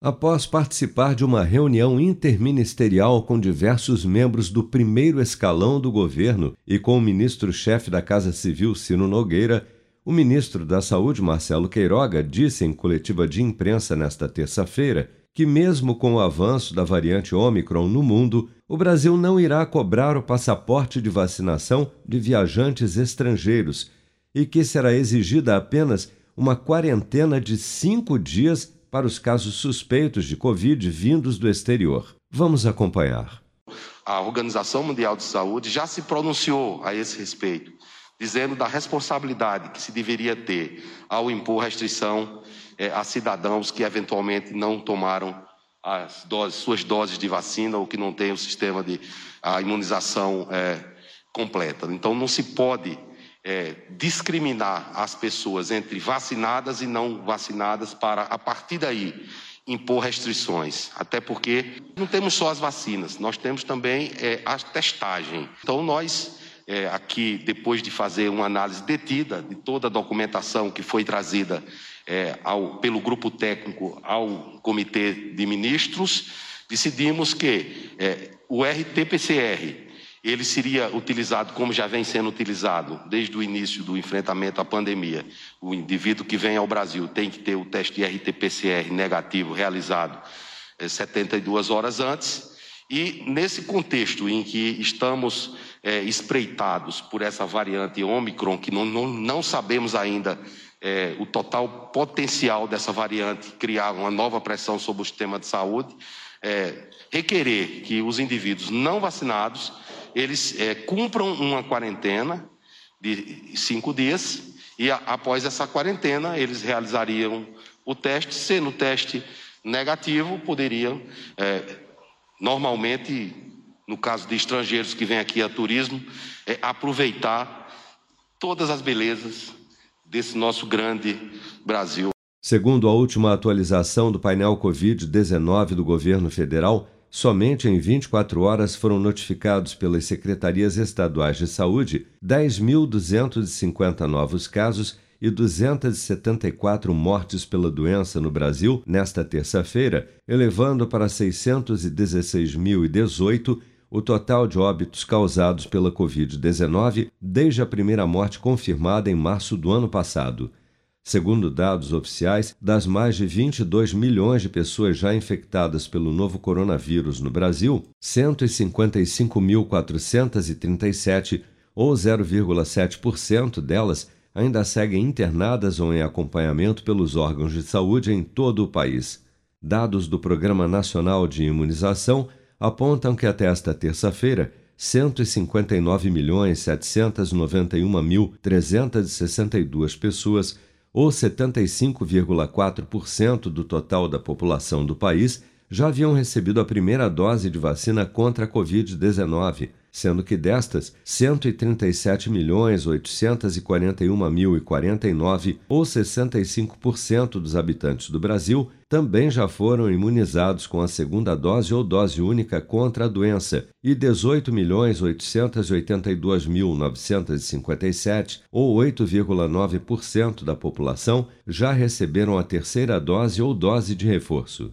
Após participar de uma reunião interministerial com diversos membros do primeiro escalão do governo e com o ministro-chefe da Casa Civil, Ciro Nogueira, o ministro da Saúde, Marcelo Queiroga, disse em coletiva de imprensa nesta terça-feira que, mesmo com o avanço da variante Omicron no mundo, o Brasil não irá cobrar o passaporte de vacinação de viajantes estrangeiros e que será exigida apenas uma quarentena de cinco dias para os casos suspeitos de Covid vindos do exterior. Vamos acompanhar. A Organização Mundial de Saúde já se pronunciou a esse respeito, dizendo da responsabilidade que se deveria ter ao impor restrição é, a cidadãos que eventualmente não tomaram as doses, suas doses de vacina ou que não têm o sistema de a imunização é, completa. Então, não se pode é, discriminar as pessoas entre vacinadas e não vacinadas para, a partir daí, impor restrições. Até porque não temos só as vacinas, nós temos também é, a testagem. Então, nós, é, aqui, depois de fazer uma análise detida de toda a documentação que foi trazida é, ao, pelo grupo técnico ao Comitê de Ministros, decidimos que é, o RT-PCR ele seria utilizado como já vem sendo utilizado desde o início do enfrentamento à pandemia. O indivíduo que vem ao Brasil tem que ter o teste RT-PCR negativo realizado 72 eh, horas antes. E nesse contexto em que estamos é, espreitados por essa variante Omicron, que não, não, não sabemos ainda é, o total potencial dessa variante criar uma nova pressão sobre o sistema de saúde, é, requerer que os indivíduos não vacinados eles é, cumpram uma quarentena de cinco dias e a, após essa quarentena eles realizariam o teste. Sendo o teste negativo, poderiam é, normalmente, no caso de estrangeiros que vêm aqui a turismo, é, aproveitar todas as belezas desse nosso grande Brasil. Segundo a última atualização do painel Covid-19 do governo federal, Somente em 24 horas foram notificados pelas secretarias estaduais de saúde 10.250 novos casos e 274 mortes pela doença no Brasil nesta terça-feira, elevando para 616.018 o total de óbitos causados pela Covid-19 desde a primeira morte confirmada em março do ano passado. Segundo dados oficiais, das mais de 22 milhões de pessoas já infectadas pelo novo coronavírus no Brasil, 155.437, ou 0,7% delas, ainda seguem internadas ou em acompanhamento pelos órgãos de saúde em todo o país. Dados do Programa Nacional de Imunização apontam que até esta terça-feira, 159.791.362 pessoas ou 75,4% do total da população do país, já haviam recebido a primeira dose de vacina contra a Covid-19, sendo que destas, 137.841.049, ou 65% dos habitantes do Brasil, também já foram imunizados com a segunda dose ou dose única contra a doença, e 18.882.957, ou 8,9% da população, já receberam a terceira dose ou dose de reforço.